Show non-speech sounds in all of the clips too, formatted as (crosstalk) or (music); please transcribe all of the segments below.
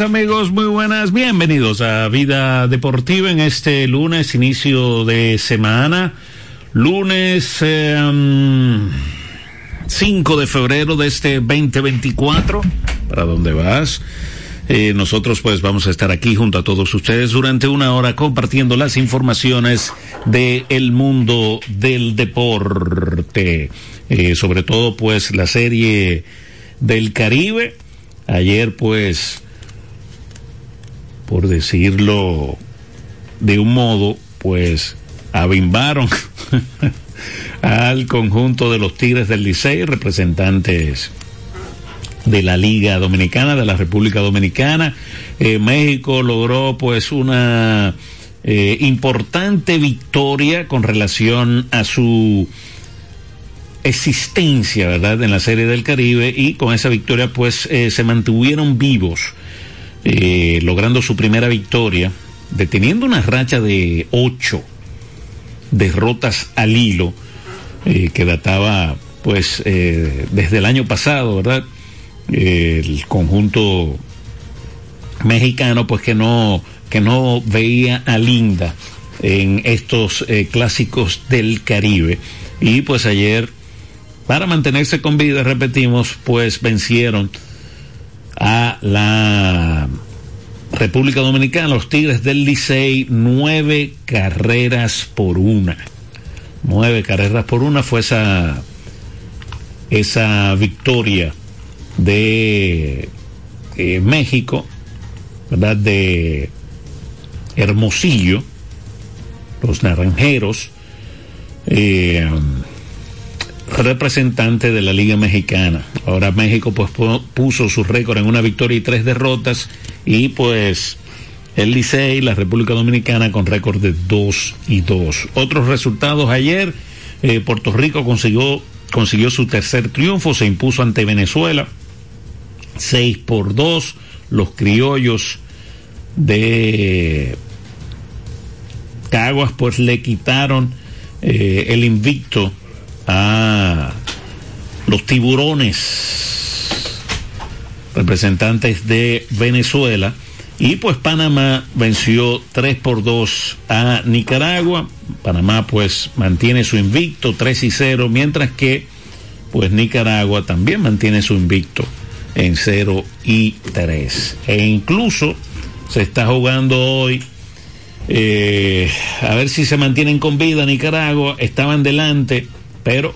amigos, muy buenas, bienvenidos a Vida Deportiva en este lunes, inicio de semana, lunes eh, 5 de febrero de este 2024, ¿para dónde vas? Eh, nosotros pues vamos a estar aquí junto a todos ustedes durante una hora compartiendo las informaciones del el mundo del deporte, eh, sobre todo pues la serie del Caribe. Ayer pues, por decirlo de un modo, pues abimbaron (laughs) al conjunto de los Tigres del Licey, representantes de la Liga Dominicana, de la República Dominicana. Eh, México logró pues una eh, importante victoria con relación a su existencia, ¿verdad?, en la Serie del Caribe y con esa victoria pues eh, se mantuvieron vivos, eh, logrando su primera victoria, deteniendo una racha de ocho derrotas al hilo eh, que databa pues desde el año pasado, ¿verdad? el conjunto mexicano pues que no que no veía a Linda en estos clásicos del Caribe y pues ayer para mantenerse con vida, repetimos, pues vencieron a la República Dominicana, los Tigres del Licey, nueve carreras por una. Nueve carreras por una fue esa, esa victoria de eh, México, ¿verdad? De Hermosillo, los naranjeros. Eh, representante de la Liga Mexicana. Ahora México pues puso su récord en una victoria y tres derrotas y pues el Licey, la República Dominicana con récord de dos y dos. Otros resultados ayer, eh, Puerto Rico consiguió, consiguió su tercer triunfo, se impuso ante Venezuela, seis por dos, los criollos de Caguas pues le quitaron eh, el invicto a los tiburones representantes de Venezuela y pues Panamá venció 3 por 2 a Nicaragua. Panamá pues mantiene su invicto 3 y 0, mientras que pues Nicaragua también mantiene su invicto en 0 y 3. E incluso se está jugando hoy eh, a ver si se mantienen con vida Nicaragua. Estaban delante pero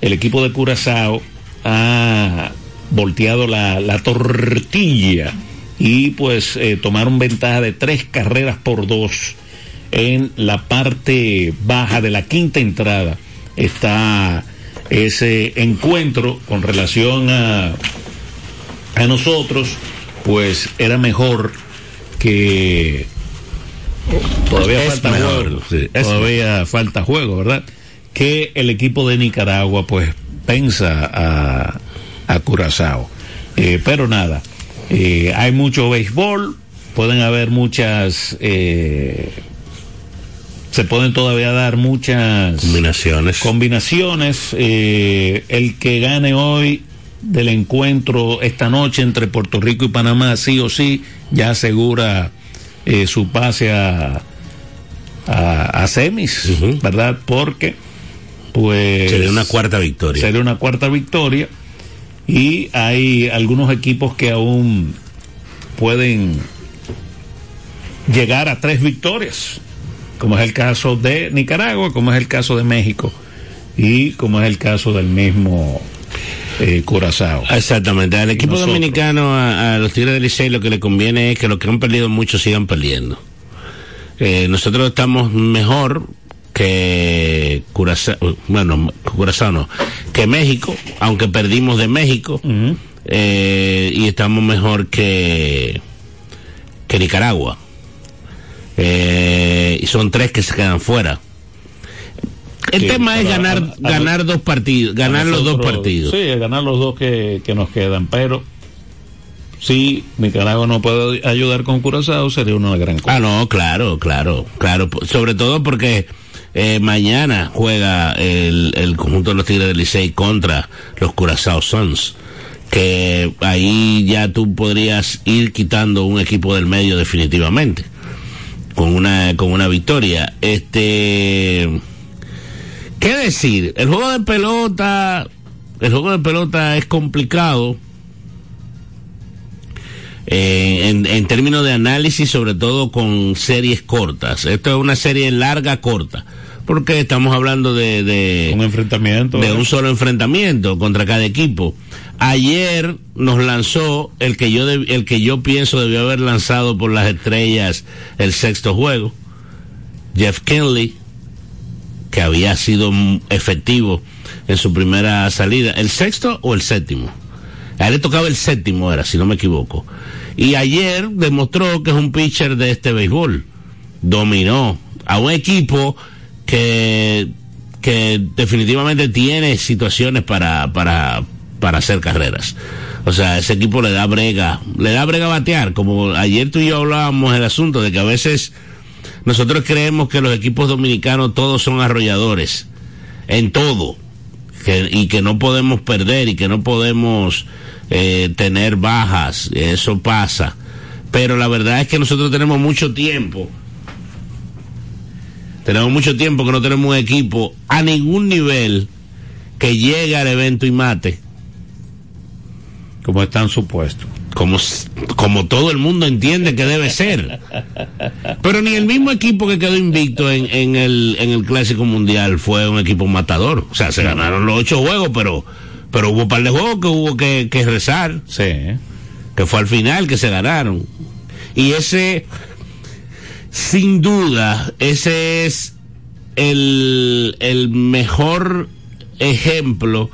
el equipo de Curazao ha volteado la, la tortilla y pues eh, tomaron ventaja de tres carreras por dos. En la parte baja de la quinta entrada está ese encuentro con relación a, a nosotros pues era mejor que todavía falta juego. todavía falta juego verdad que el equipo de Nicaragua pues pensa a, a Curazao. Eh, pero nada, eh, hay mucho béisbol, pueden haber muchas, eh, se pueden todavía dar muchas combinaciones. Combinaciones. el que gane hoy del encuentro esta noche entre Puerto Rico y Panamá, sí o sí, ya asegura su pase a, a, semis, ¿verdad? Porque pues sería una cuarta victoria. Sería una cuarta victoria y hay algunos equipos que aún pueden llegar a tres victorias, como es el caso de Nicaragua, como es el caso de México y como es el caso del mismo eh, Curazao. Exactamente, al equipo dominicano, a, los Tigres del Licey, lo que le conviene es que los que han perdido mucho sigan perdiendo. Eh, nosotros estamos mejor que Curazao, bueno, Curazao no, que México, aunque perdimos de México, eh, y estamos mejor que, que Nicaragua. Eh, y son tres que se quedan fuera. El tema es ganar, ganar dos partidos, ganar los dos partidos. Sí, ganar los dos que, que nos quedan, pero si Nicaragua no puede ayudar con Curazao sería una gran cosa. Ah, no, claro, claro, claro. Sobre todo porque eh, mañana juega el, el, conjunto de los Tigres del Licey contra los Curazao Suns, que ahí ya tú podrías ir quitando un equipo del medio definitivamente con una con una victoria. Este ¿Qué decir? El juego de pelota el juego de pelota es complicado eh, en, en, términos de análisis, sobre todo con series cortas. Esto es una serie larga, corta, porque estamos hablando de, de un enfrentamiento, de un solo enfrentamiento contra cada equipo. Ayer nos lanzó el que yo el que yo pienso debió haber lanzado por las estrellas el sexto juego, Jeff Kenley, que había sido efectivo en su primera salida, el sexto o el séptimo. A él le tocaba el séptimo, era, si no me equivoco. Y ayer demostró que es un pitcher de este béisbol. Dominó a un equipo que, que definitivamente tiene situaciones para, para, para hacer carreras. O sea, ese equipo le da brega, le da brega batear. Como ayer tú y yo hablábamos el asunto de que a veces nosotros creemos que los equipos dominicanos todos son arrolladores. En todo. Y que no podemos perder y que no podemos eh, tener bajas, eso pasa. Pero la verdad es que nosotros tenemos mucho tiempo. Tenemos mucho tiempo que no tenemos un equipo a ningún nivel que llegue al evento y mate. Como están supuestos. Como, como todo el mundo entiende que debe ser. Pero ni el mismo equipo que quedó invicto en, en, el, en el Clásico Mundial fue un equipo matador. O sea, se ganaron los ocho juegos, pero pero hubo un par de juegos que hubo que, que rezar. Sí. Que fue al final que se ganaron. Y ese, sin duda, ese es el, el mejor ejemplo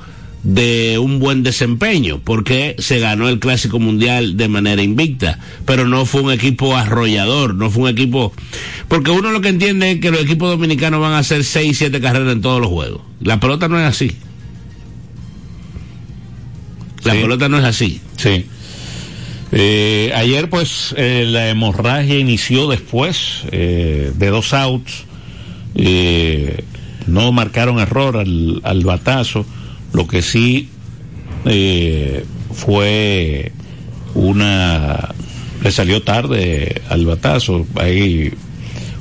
de un buen desempeño, porque se ganó el Clásico Mundial de manera invicta, pero no fue un equipo arrollador, no fue un equipo... Porque uno lo que entiende es que los equipos dominicanos van a hacer 6, 7 carreras en todos los juegos. La pelota no es así. La Sí. pelota no es así. Sí. Eh, ayer pues eh, la hemorragia inició después eh, de dos outs. No marcaron error al, al batazo. Lo que sí fue una... Le salió tarde al batazo. Ahí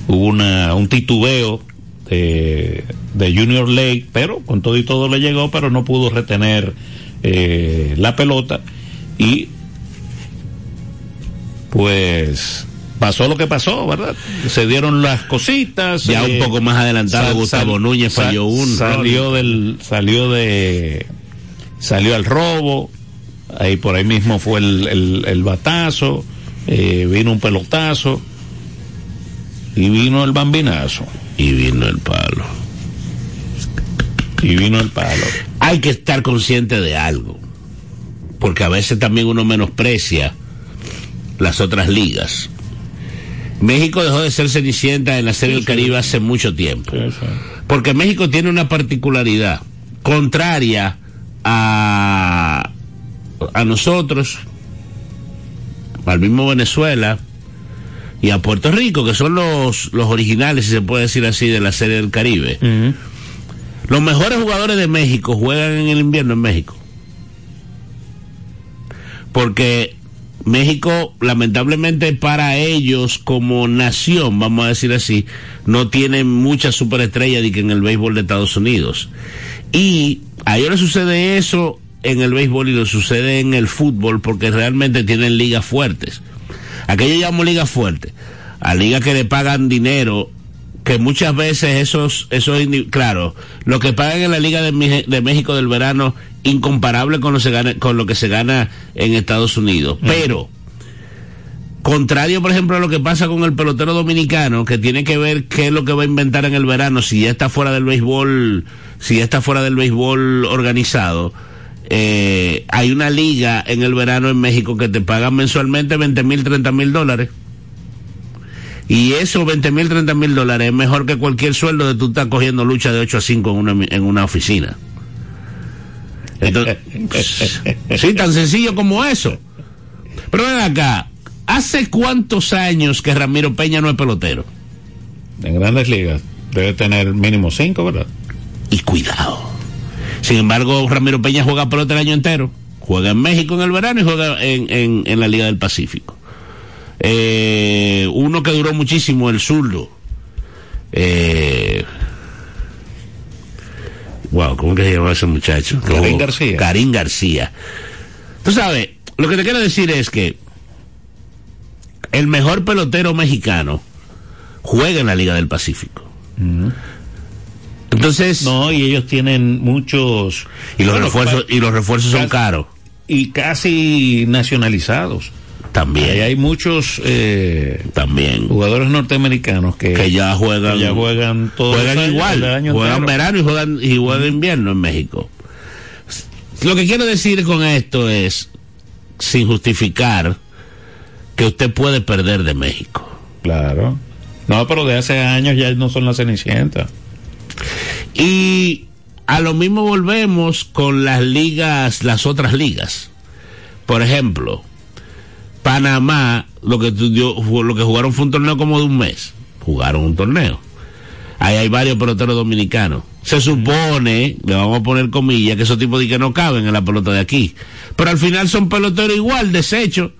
hubo una, un titubeo de, de Junior Lake, pero con todo y todo le llegó, pero no pudo retener eh, la pelota y pues pasó lo que pasó, ¿verdad? Se dieron las cositas. Ya un poco más adelantado, Gustavo Núñez falló un Salió del, salió de, salió al robo. Ahí por ahí mismo fue el, el, el batazo. eh, vino un pelotazo. Y vino el bambinazo. Y vino el palo. Y vino el palo. Hay que estar consciente de algo. Porque a veces también uno menosprecia las otras ligas. México dejó de ser cenicienta en la Serie del Caribe hace mucho tiempo. Porque México tiene una particularidad contraria a, a nosotros, al mismo Venezuela y a Puerto Rico, que son los, los originales, si se puede decir así, de la Serie del Caribe. Los mejores jugadores de México juegan en el invierno en México. Porque México, lamentablemente para ellos como nación, vamos a decir así, no tiene muchas superestrellas de que en el béisbol de Estados Unidos. Y a ellos les sucede eso en el béisbol y lo sucede en el fútbol porque realmente tienen ligas fuertes. Aquello llamo ligas fuertes. A ligas que le pagan dinero que muchas veces esos, esos, claro, lo que pagan en la Liga de, de México del verano, incomparable con lo, se gana, con lo que se gana en Estados Unidos. Pero, contrario, por ejemplo, a lo que pasa con el pelotero dominicano, que tiene que ver qué es lo que va a inventar en el verano, si ya está fuera del béisbol, si ya está fuera del béisbol organizado. Eh, hay una liga en el verano en México que te pagan mensualmente 20 mil, 30 mil dólares. Y esos 20 mil, 30 mil dólares es mejor que cualquier sueldo de tú estás cogiendo lucha de 8 a 5 en una, en una oficina. Entonces, (laughs) sí, tan sencillo como eso. Pero ven acá, ¿hace cuántos años que Ramiro Peña no es pelotero? En grandes ligas. Debe tener mínimo 5, ¿verdad? Y cuidado. Sin embargo, Ramiro Peña juega pelota el año entero. Juega en México en el verano y juega en, en, la Liga del Pacífico. Eh, uno que duró muchísimo, el zurdo. Eh, wow, ¿cómo que se llama ese muchacho? Karim García. Karim García. Tú sabes, lo que te quiero decir es que el mejor pelotero mexicano juega en la Liga del Pacífico. Entonces. No, y ellos tienen muchos. Y los refuerzos, y los refuerzos son caros. Y casi nacionalizados. También. hay muchos eh, también jugadores norteamericanos que, ya juegan. ya juegan todos juegan igual. juegan verano y juegan, y juegan invierno en México. Lo que quiero decir con esto es, sin justificar, que usted puede perder de México. Claro. No, pero de hace años ya no son la Cenicienta. Y a lo mismo volvemos con las ligas, las otras ligas. Por ejemplo, Panamá, lo que, lo que jugaron fue un torneo como de un mes. Jugaron un torneo. Ahí hay varios peloteros dominicanos. Se supone, le vamos a poner comillas, que esos tipos de que no caben en la pelota de aquí. Pero al final son peloteros igual, desechos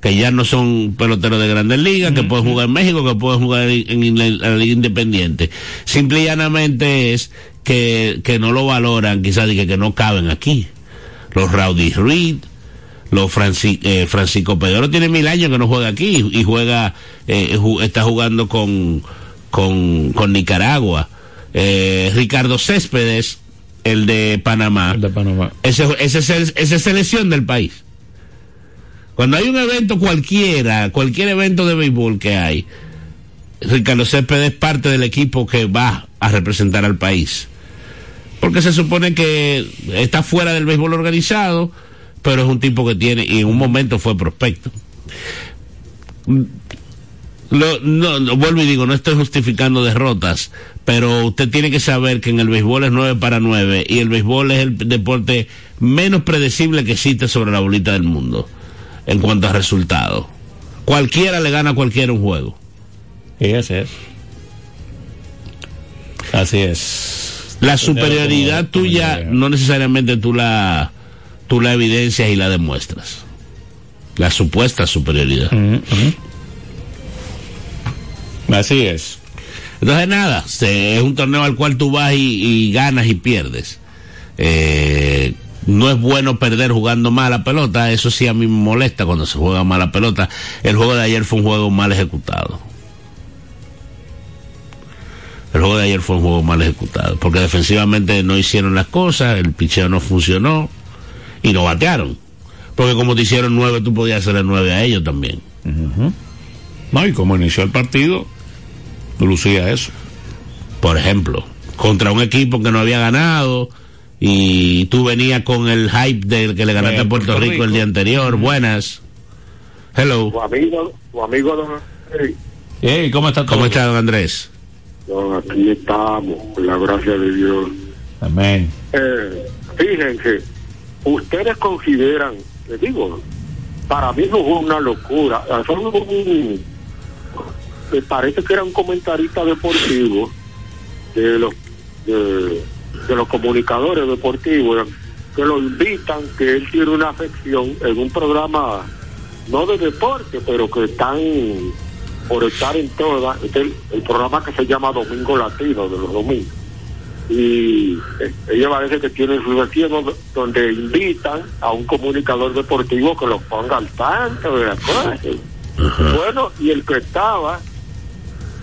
que ya no son peloteros de grandes ligas, que pueden jugar en México, que pueden jugar en, la, Liga Independiente. Simple y llanamente es que, que no lo valoran, quizás que, que no caben aquí. Los Rowdy Reed, los eh, Francisco Pedro tiene mil años que no juega aquí y juega, eh, está jugando con, con, con Nicaragua. Eh, Ricardo Céspedes, el de Panamá. El de Panamá. Ese, ese, ese, esa es selección del país. Cuando hay un evento cualquiera, cualquier evento de béisbol que hay, Ricardo Céspedes es parte del equipo que va a representar al país. Porque se supone que está fuera del béisbol organizado, pero es un tipo que tiene, y en un momento fue prospecto. no, vuelvo y digo, no estoy justificando derrotas, pero usted tiene que saber que en el béisbol es 9 para 9 y el béisbol es el deporte menos predecible que existe sobre la bolita del mundo en cuanto a resultados. Cualquiera le gana a cualquiera un juego. Y así es. Así es. La superioridad tuya no necesariamente tú la, tú la evidencias y la demuestras. La supuesta superioridad. Así es. Entonces nada, es un torneo al cual tú vas y, y ganas y pierdes. Eh, no es bueno perder jugando mala pelota, eso sí a mí me molesta cuando se juega mala pelota. El juego de ayer fue un juego mal ejecutado. El juego de ayer fue un juego mal ejecutado, porque defensivamente no hicieron las cosas, el picheo no funcionó y no batearon. Porque como te hicieron nueve, tú podías hacerle nueve a ellos también. No, y como inició el partido, lucía eso. Por ejemplo, contra un equipo que no había ganado, y tú venías con el hype del que le ganaste a Puerto, Rico, el día anterior. Buenas. Hello. Tu amigo, tu amigo don Andrés. Hey, ¿cómo está ¿Cómo está don Andrés? aquí estamos, con la gracia de Dios. Amén. Eh, fíjense, ustedes consideran, les digo, para mí no fue una locura. Un, me parece que era un comentarista deportivo de los de, los comunicadores deportivos que lo invitan, que él tiene una afección en un programa, no de deporte, pero que están por estar en todas, el, el programa que se llama Domingo Latino, de los domingos. Y eh, ella parece que tiene su versión donde invitan a un comunicador deportivo que lo ponga al tanto de las cosas. Bueno, y el que estaba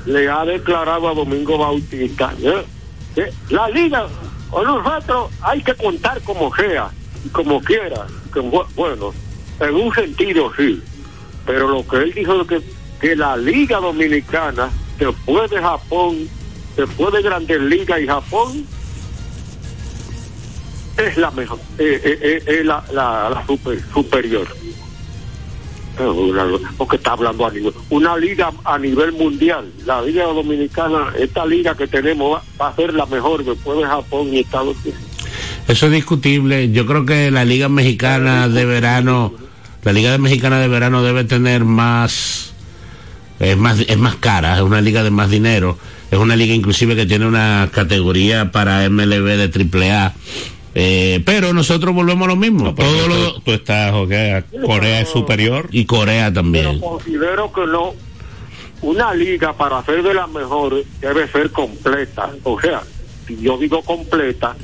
le ha declarado a Domingo Bautista, ¿eh? la liga o nosotros hay que contar como sea y como quiera. bueno, en un sentido sí, pero lo que él dijo es que, que la Liga Dominicana, después de Japón, después de Grandes Ligas y Japón, es la mejor, es la, la, super, superior. Porque está hablando a nivel, una liga a nivel mundial, la liga dominicana, esta liga que tenemos va, a ser la mejor después de Japón y Estados Unidos. Eso es discutible, yo creo que la liga mexicana de verano, la liga mexicana de verano debe tener más, es más, es más cara, es una liga de más dinero, es una liga inclusive que tiene una categoría para MLB de AAA Eh, pero nosotros volvemos a lo mismo. Todo lo, tú, estás, okay, Corea es superior. Y Corea también. Pero considero que no. Una liga para ser de las mejores debe ser completa. O sea, si yo digo completa,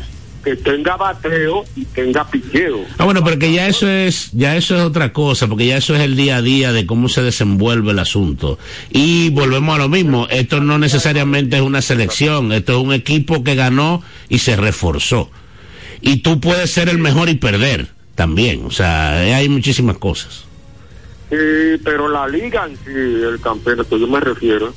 que tenga bateo y tenga piqueo. Ah, bueno, pero que ya eso es, ya eso es otra cosa, porque ya eso es el día a día de cómo se desenvuelve el asunto. Y volvemos a lo mismo, esto no necesariamente es una selección, esto es un equipo que ganó y se reforzó. Y tú puedes ser el mejor y perder también, o sea, hay muchísimas cosas. Sí, pero la liga en sí, el campeonato, yo me refiero,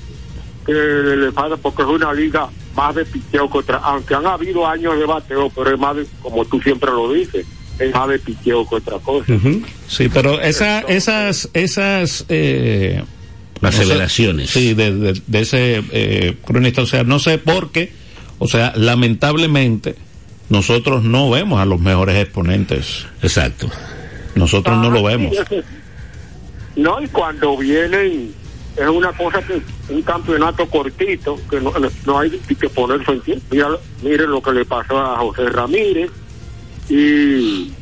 que le falta porque es una liga más de picheo que otra, aunque han habido años de bateo, pero es más de, como tú siempre lo dices, es más de picheo que otra cosa. Sí, pero esa, esas, esas, eh, las federaciones. Sí, de, de, de ese eh, cronista, o sea, no sé por qué, o sea, lamentablemente nosotros no vemos a los mejores exponentes. Exacto. Nosotros ah, no lo vemos. Sí, (laughs) no, y cuando vienen es una cosa que un campeonato cortito que no, no hay que ponerse en tiempo. Mira, miren lo que le pasó a José Ramírez y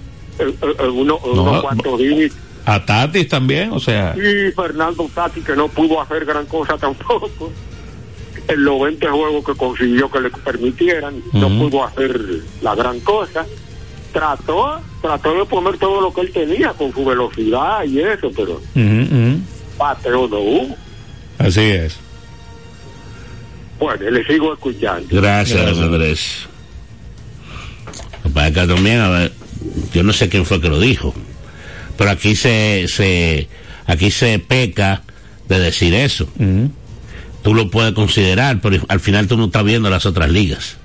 uno, no, unos cuantos días. A Tatis también, o sea. Y Fernando Tatis que no pudo hacer gran cosa (laughs) tampoco. En los 20 juegos que consiguió que le permitieran, uh -huh. no pudo hacer la gran cosa. Trató, trató de poner todo lo que él tenía con su velocidad y eso, pero uh -huh. No hubo. Así es. Bueno, le sigo escuchando. Gracias, Gracias. Andrés. Para acá también, a ver, yo no sé quién fue que lo dijo, pero aquí se, se, aquí se peca de decir eso. Uh -huh. Tú lo puedes considerar, pero al final tú no estás viendo las otras ligas.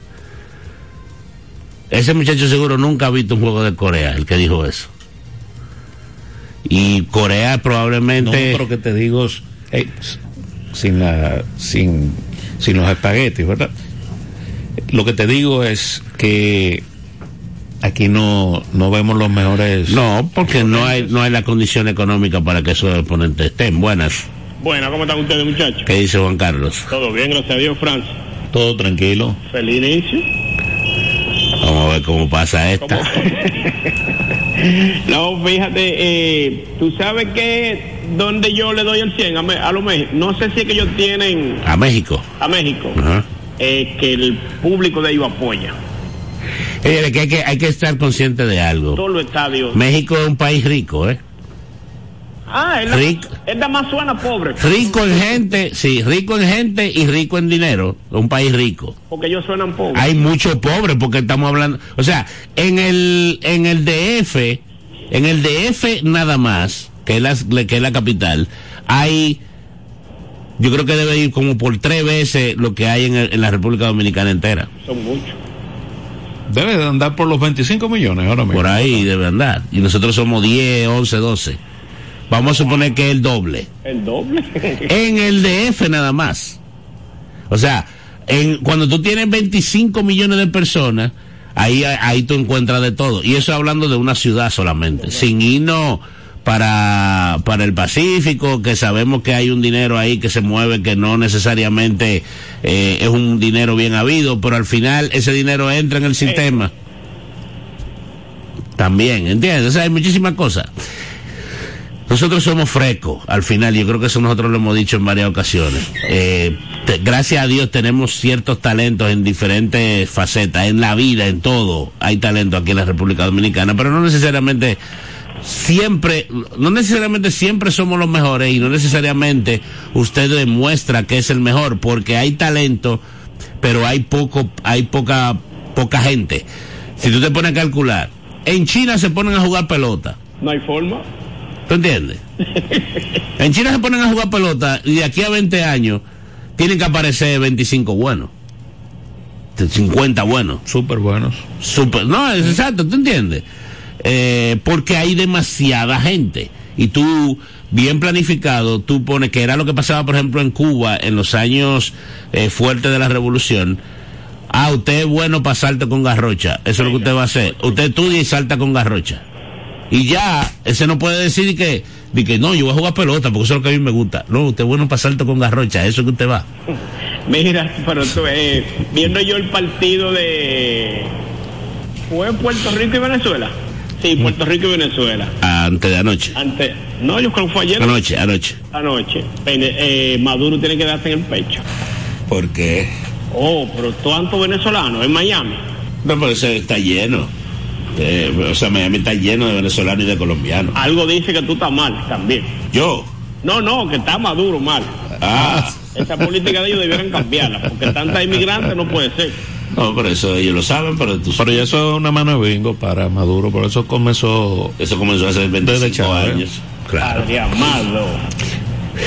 Ese muchacho seguro nunca ha visto un juego de Corea, el que dijo eso. Y Corea probablemente... No, pero que te digo, hey, sin, la, sin, sin los espaguetis, ¿verdad? Lo que te digo es que aquí no, no vemos los mejores. No, porque no hay, no hay la condición económica para que esos exponentes estén. Buenas. Buenas, ¿cómo están ustedes, muchachos? ¿Qué dice Juan Carlos? Todo bien, gracias a Dios, Francia. Todo tranquilo. Feliz inicio. Vamos a ver cómo pasa esta. ¿Cómo? (laughs) no, fíjate, eh, tú sabes que donde yo le doy el 100 a, a los México, no sé si es que ellos tienen... A México. A México. Uh -huh. eh, que el público de ellos apoya. Eh, que hay, que hay que estar consciente de algo. Los estadios. México es un país rico, ¿eh? Ah, es la, rico, es la más suena pobre. Rico en gente, sí, rico en gente y rico en dinero. Un país rico. Porque ellos suenan pobres. Hay muchos pobres porque estamos hablando, o sea, en el en el DF, en el DF nada más, que es la, que es la capital, hay yo creo que debe ir como por tres veces lo que hay en, el, en la República Dominicana entera. Son muchos. Debe de andar por los 25 millones ahora mismo. Por ahí debe andar. Y nosotros somos 10, 11, 12. Vamos a suponer que es el doble. ¿El doble? (laughs) en el DF nada más. O sea, en, cuando tú tienes 25 millones de personas, ahí, ahí tú encuentras de todo. Y eso hablando de una ciudad solamente. Sin irnos para, para el Pacífico, que sabemos que hay un dinero ahí que se mueve, que no necesariamente eh, es un dinero bien habido, pero al final ese dinero entra en el sistema. Eh. También, ¿entiendes? O sea, hay muchísimas cosas. Nosotros somos frescos al final, yo creo que eso nosotros lo hemos dicho en varias ocasiones. Eh, gracias a Dios tenemos ciertos talentos en diferentes facetas, en la vida, en todo. Hay talento aquí en la República Dominicana, pero no necesariamente siempre, no necesariamente siempre somos los mejores y no necesariamente usted demuestra que es el mejor, porque hay talento, pero hay poco, hay poca, poca gente. Si tú te pones a calcular, en China se ponen a jugar pelota. No hay forma. ¿Tú entiendes? en China se ponen a jugar pelota y de aquí a 20 años tienen que aparecer 25 buenos. 50 buenos. Súper buenos. Super, no, es exacto, ¿tú entiendes? Eh, porque hay demasiada gente. Y tú, bien planificado, tú pones que era lo que pasaba, por ejemplo, en Cuba en los años eh, fuertes de la revolución. Ah, usted es bueno para saltar con garrocha. Eso es lo que usted va a hacer. Usted estudia y salta con garrocha y ya ese no puede decir que, de que no, yo voy a jugar pelota porque eso es lo que a mí me gusta. No, usted es bueno para salto con garrocha, eso es que usted va. (laughs) Mira, pero tú, eh, viendo yo el partido de fue Puerto Rico y Venezuela. Sí, Puerto Rico y Venezuela. Antes de anoche. Antes, no, yo creo que fue ayer. Anoche, anoche. Anoche. Eh, Maduro tiene que darse en el pecho. ¿Por qué? Oh, pero tanto venezolano en Miami. No, pero eso está lleno. Eh, o sea, Miami está lleno de venezolanos y de colombianos. Algo dice que tú estás mal también. ¿Yo? No, no, que está Maduro mal. Ah. Esa política de ellos debieran cambiarla, porque tanta inmigrante no puede ser. No, pero eso ellos lo saben, pero tú Pero ya eso es una mano de bingo para Maduro, por eso comenzó... Eso comenzó hace 25 años. Claro. Amado.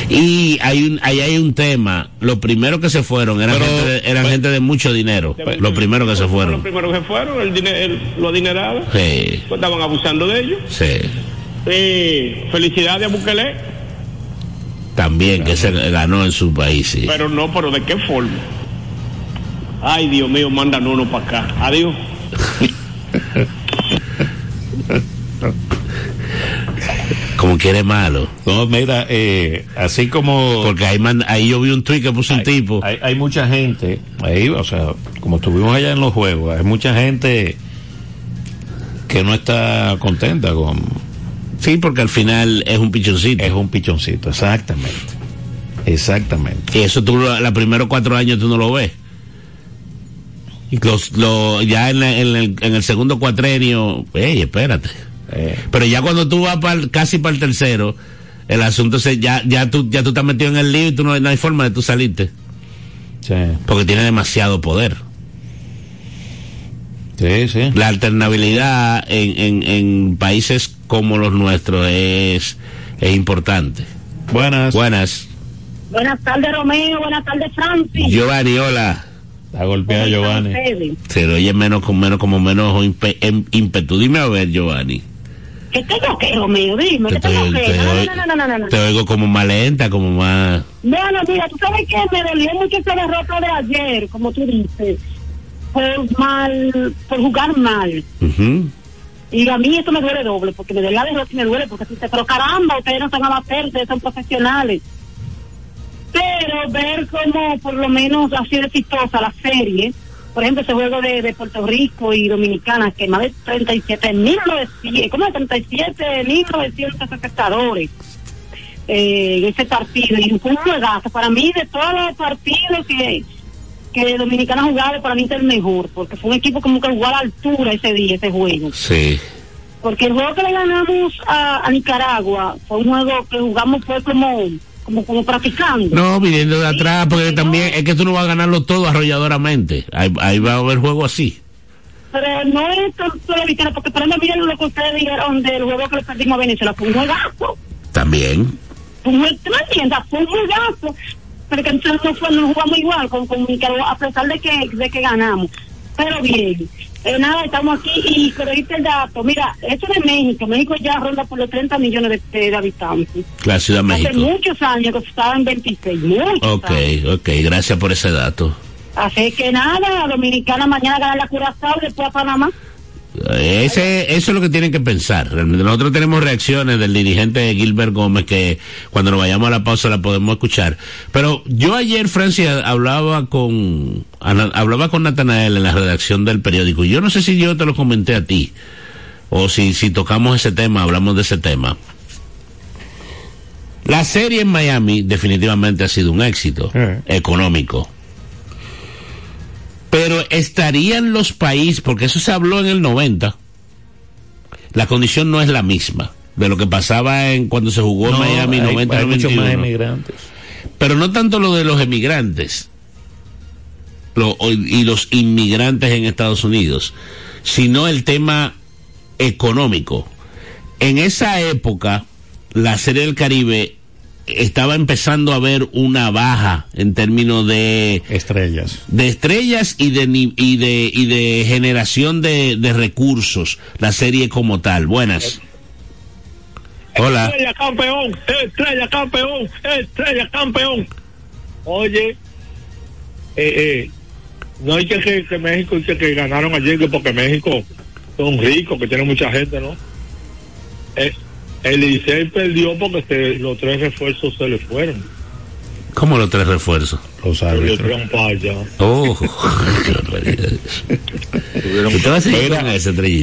Y hay un, ahí hay un tema. Los primeros que se fueron eran, Pero- gente, de, eran gente de mucho dinero. Los primeros que se Los fueron. primeros que fueron, el dinero, el- los adinerados, Sí, pues estaban abusando de ellos. sí. Eh, felicidades a Bukele, También que se ganó en su país, sí. pero no, pero ¿de qué forma? Ay, Dios mío, mandan uno para acá. Adiós. (laughs) Como quiere malo. No, mira, eh, así como... Porque ahí, yo vi un tweet que puso un tipo. Hay, hay mucha gente, ahí, o sea, como estuvimos allá en los juegos, hay mucha gente que no está contenta con... Sí, porque al final es un pichoncito. Es un pichoncito, exactamente. Exactamente. Y eso tú, lo- los primeros cuatro años tú no lo ves. Los, lo- ya en, la- en el, en el segundo cuatrenio, ey, espérate. Eh, Pero ya cuando tú vas para casi para el tercero, el asunto se, ya, ya tú, ya tú estás metido en el lío y tú no, no hay forma de tú salirte. sí, Porque tiene demasiado poder. sí, sí. La alternabilidad en, en, en países como los nuestros es, es importante. Buenas. Buenas. Buenas tardes, Romeo. Buenas tardes, Francis. Giovanni, hola. Está golpeado ¿Cómo están Giovanni. Se le oye menos con menos como menos ímpetu. Dime a ver, Giovanni. ¿Qué tengo que, Romeo? Dime, Te, ¿qué tengo te- que? te oigo- no, no, no, no, no, te oigo como más lenta, como más... Bueno, mira, tú sabes que me dolió mucho esa derrota de ayer, como tú dices, por mal, por jugar mal. Ujú. Y a mí esto me duele doble, porque me duele la derrota y me duele, porque si te, pero caramba, ustedes no son amateurs, ustedes son profesionales. Pero ver cómo por lo menos ha sido exitosa la serie, por ejemplo, ese juego de, de Puerto Rico y Dominicana, que más de 37 mil, ¿cómo de 37 mil 900 espectadores eh, en ese partido. Y fue un juegazo. Para mí, de todos los partidos que, que Dominicana ha jugado, para mí es el mejor, porque fue un equipo como que jugó a la altura ese día, ese juego. Sí. Porque el juego que le ganamos a, a Nicaragua fue un juego que jugamos fue como, como, como practicando. No, viniendo de atrás, porque Sí, también no. es que tú no vas a ganarlo todo arrolladoramente. Ahí, ahí va a haber juego así. Pero no es la victoria, porque por ejemplo, miren lo que ustedes dijeron del juego que le perdimos a Venezuela. Fue un juegazo. También. Fue un juego, ¿tú me entiendes? Fue un juegazo. Pero que entonces no, fue, no jugamos igual con, con Nicaragua, a pesar de que, de que ganamos. Pero bien. Eh, nada, estamos aquí y pero el dato. Mira, esto de México. México ya ronda por los 30 millones de, de habitantes. La Ciudad de Hace México. muchos años que estaba en 26. Muchos Ok, años. ok. Gracias por ese dato. Así que nada, Dominicana mañana gana la Curazao después a Panamá. Ese, eso es lo que tienen que pensar. Nosotros tenemos reacciones del dirigente Gilbert Gómez que cuando nos vayamos a la pausa la podemos escuchar. Pero yo ayer, Francia, hablaba con hablaba con Natanael en la redacción del periódico. Yo no sé si yo te lo comenté a ti o si, si tocamos ese tema, hablamos de ese tema. La serie en Miami definitivamente ha sido un éxito Eh. económico. Pero estarían los países, porque eso se habló en el 90, la condición no es la misma de lo que pasaba en cuando se jugó en No, Miami hay- 90 hay muchos más 91. emigrantes. Pero no tanto lo de los emigrantes lo- y los inmigrantes en Estados Unidos, sino el tema económico. En esa época, la Serie del Caribe estaba empezando a ver una baja en términos de Estrellas. de estrellas y de ni- y de y de generación de, de recursos la serie como tal buenas hola Estrella campeón, estrella campeón, estrella campeón. Oye, eh, eh, no hay que, que, que México dice que ganaron ayer que porque México son ricos, que tienen mucha gente, ¿no? Eh, el Licey perdió porque se- los tres refuerzos se le fueron. cómo los tres refuerzos los árbitros. Oh, (laughs) mire,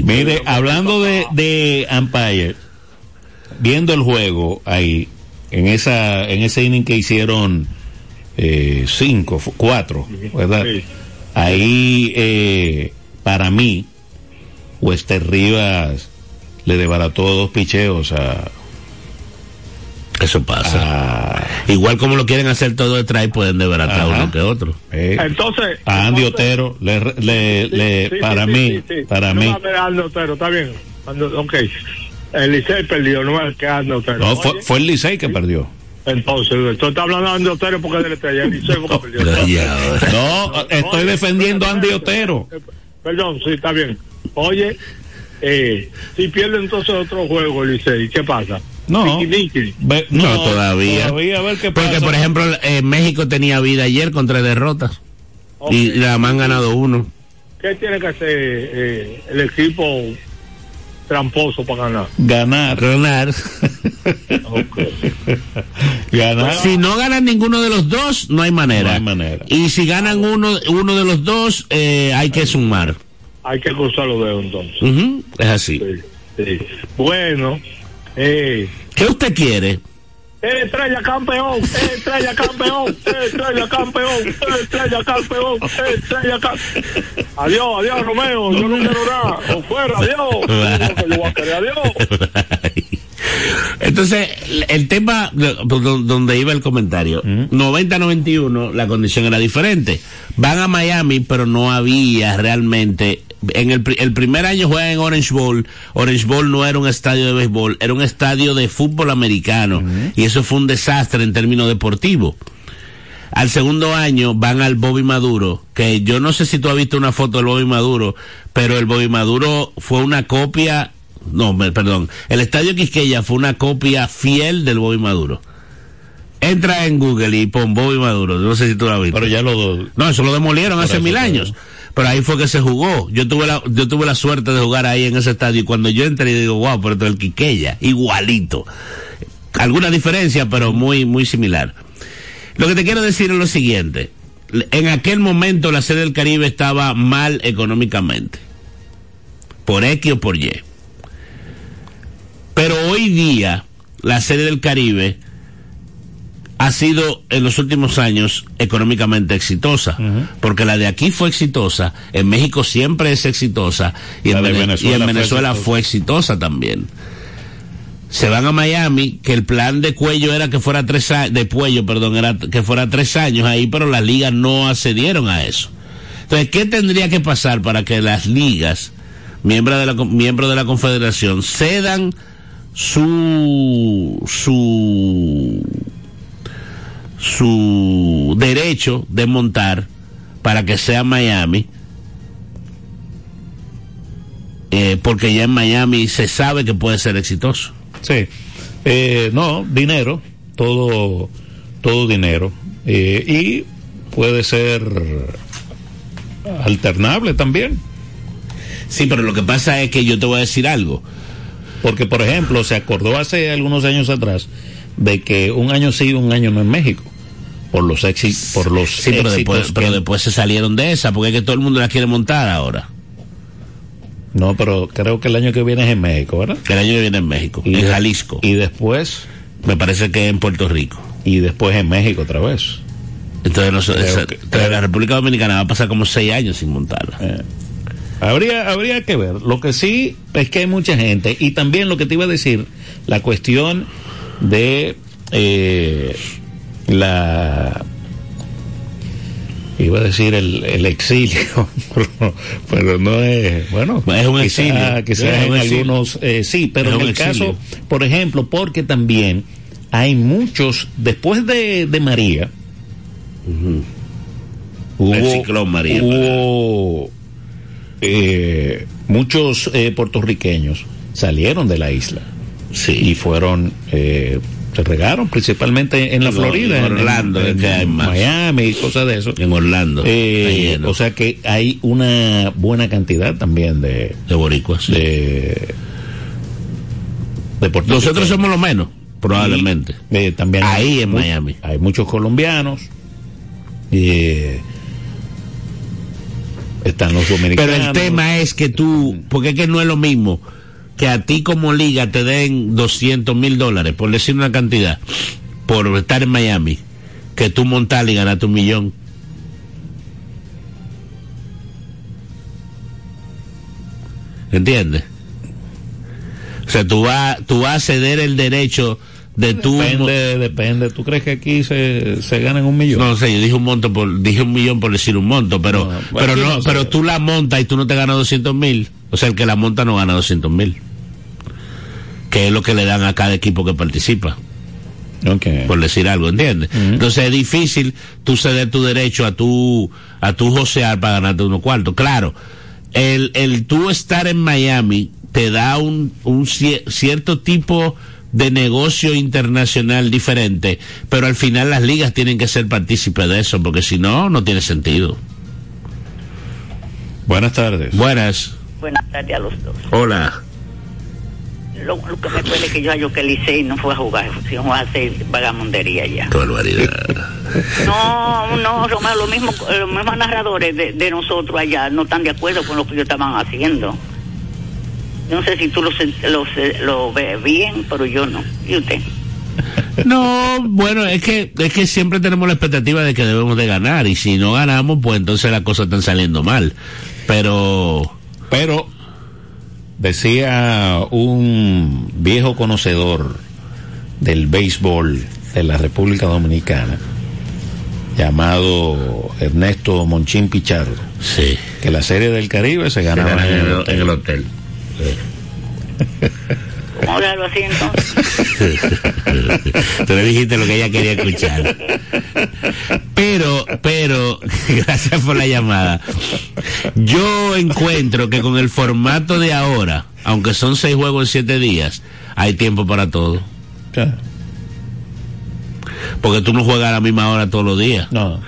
mire, hablando de, de umpire, viendo el juego ahí, en esa en ese inning que hicieron eh, cinco, cuatro, ¿verdad? Ahí, eh, para mí, Wester Rivas le desbarató dos picheos a... Eso pasa. Igual como lo quieren hacer todo detrás, pueden desbaratar uno que otro. Eh, entonces... A Andy Otero, le, le, le para mí, para mí... Andy Otero, está bien. Ok. El Licey perdió, no es que Andy Otero. No, fue, fue el Licey que perdió. Entonces, tú estás hablando de Andy Otero porque es del estrella. El Licey como perdió. (laughs) No, estoy defendiendo a Andy Otero. Perdón, sí, está bien. Oye, eh, si pierde entonces otro juego, Licey, ¿qué pasa? No, no, todavía. Porque, por ejemplo, eh, México tenía vida ayer contra derrotas. Y la han ganado uno. ¿Qué tiene que hacer eh, el equipo tramposo para ganar? Ganar. Ganar. (laughs) ganar. Si no ganan ninguno de los dos, no hay manera. No hay manera. Y si ganan uno, uno de los dos, eh, hay que sumar. Hay que cruzar los dedos entonces. Es así. Bueno, eh, ¿qué usted quiere? Estrella campeón, estrella campeón, estrella campeón, estrella campeón, estrella campeón. Adiós, adiós Romeo, yo no quiero nada. O fuera, adiós. (laughs) adiós. Entonces, el tema donde iba el comentario, 90-91, la condición era diferente. Van a Miami, pero no había realmente en el, el, primer año juegan en Orange Bowl. Orange Bowl no era un estadio de béisbol, era un estadio de fútbol americano. Y eso fue un desastre en términos deportivos. Al segundo año van al Bobby Maduro, que yo no sé si tú has visto una foto del Bobby Maduro, pero el Bobby Maduro fue una copia, no, perdón, el estadio Quisqueya fue una copia fiel del Bobby Maduro. Entra en Google y pon Bobby Maduro, no sé si tú lo has visto. Pero ya lo... No, eso lo demolieron hace mil años pero ahí fue que se jugó. Yo tuve la, yo tuve la suerte de jugar ahí en ese estadio y cuando yo entré digo, wow, pero el Quiqueya, igualito. Alguna diferencia, pero muy, muy similar. Lo que te quiero decir es lo siguiente. En aquel momento la sede del Caribe estaba mal económicamente. Por X o por Y. Pero hoy día la sede del Caribe ha sido en los últimos años económicamente exitosa, porque la de aquí fue exitosa, en México siempre es exitosa y, en, Venezuela, fue, exitosa también. Se van a Miami, que el plan de cuello era que fuera tres años, de cuello, perdón, era que fuera tres años ahí, pero las ligas no accedieron a eso. Entonces, ¿qué tendría que pasar para que las ligas, miembros de la, miembros de la confederación, cedan su, su su derecho de montar para que sea Miami, eh, porque ya en Miami se sabe que puede ser exitoso. Sí, eh, no, dinero, todo, todo dinero, eh, y puede ser alternable también. Sí, pero lo que pasa es que yo te voy a decir algo. Porque, por ejemplo, se acordó hace algunos años atrás de que un año sí un año no en México por los éxitos por los sí, pero después, pero después se salieron de esa porque es que todo el mundo la quiere montar ahora. No pero creo que el año que viene es en México verdad el año que viene en México y en Jalisco. y después me parece que en Puerto Rico. Y después en México otra vez. Entonces, la República Dominicana va a pasar como seis años sin montarla. Eh, habría habría que ver. Lo que sí es que hay mucha gente y también lo que te iba a decir la cuestión de eh, la iba a decir el, exilio, (laughs) pero, no es, bueno, es un exilio. Quizás en algunos, eh, sí, pero en el caso, por ejemplo, porque también hay muchos, después de, de María, hubo, María, hubo eh, muchos eh, puertorriqueños salieron de la isla sí. y fueron se regaron principalmente en la Florida, en Orlando, en, Miami y cosas de eso. En Orlando. Eh, o sea que hay una buena cantidad también de, de boricuas. De, Nosotros somos los menos, probablemente. también ahí en Miami. Hay muchos colombianos. Eh, están los dominicanos. Pero el tema es que tú, porque es que no es lo mismo que a ti como liga te den 200 mil dólares, por decir una cantidad, por estar en Miami, que tú montar y ganar un millón. ¿Entiendes? O sea, tú vas, tú vas a ceder el derecho de tu depende, depende. ¿Tú crees que aquí se, se ganan un millón? No sé, yo dije un monto por, dije un millón por decir un monto, pero, No, pero no, no pero tú la montas y tú no te ganas 200 mil. O sea, el que la monta no gana 200 mil. Que es lo que le dan a cada equipo que participa, Ok. por decir algo, ¿entiendes? Entonces es difícil tú ceder tu derecho a tu, a tu josear para ganarte unos cuartos. Claro, el, el tú estar en Miami te da un, un cier- cierto tipo de negocio internacional diferente, pero al final las ligas tienen que ser partícipes de eso, porque si no, no tiene sentido. Buenas tardes. Buenas. Buenas tardes a los dos. Hola. Lo, lo que me duele es que yo hallo que Licey no fue a jugar, sino a hacer vagamundería ya. Qué barbaridad. No, no, Romeo, los mismos, los mismos narradores de, de nosotros allá no están de acuerdo con lo que ellos estaban haciendo. Yo no sé si tú lo, lo, lo ves bien, pero yo no. ¿Y usted? No, bueno, es que, es que siempre tenemos la expectativa de que debemos de ganar, y si no ganamos, pues entonces las cosas están saliendo mal. Pero, Pero decía un viejo conocedor del béisbol de la República Dominicana, llamado Ernesto Monchín Pichardo, sí. que la Serie del Caribe se ganaba en el hotel. hotel. (laughs) ¿Cómo hablarlo así entonces? Tú le dijiste lo que ella quería escuchar. Pero, pero, (laughs) gracias por la llamada. Yo encuentro que con el formato de ahora, aunque son seis juegos en siete días, hay tiempo para todo. Claro. Porque tú no juegas a la misma hora todos los días. No,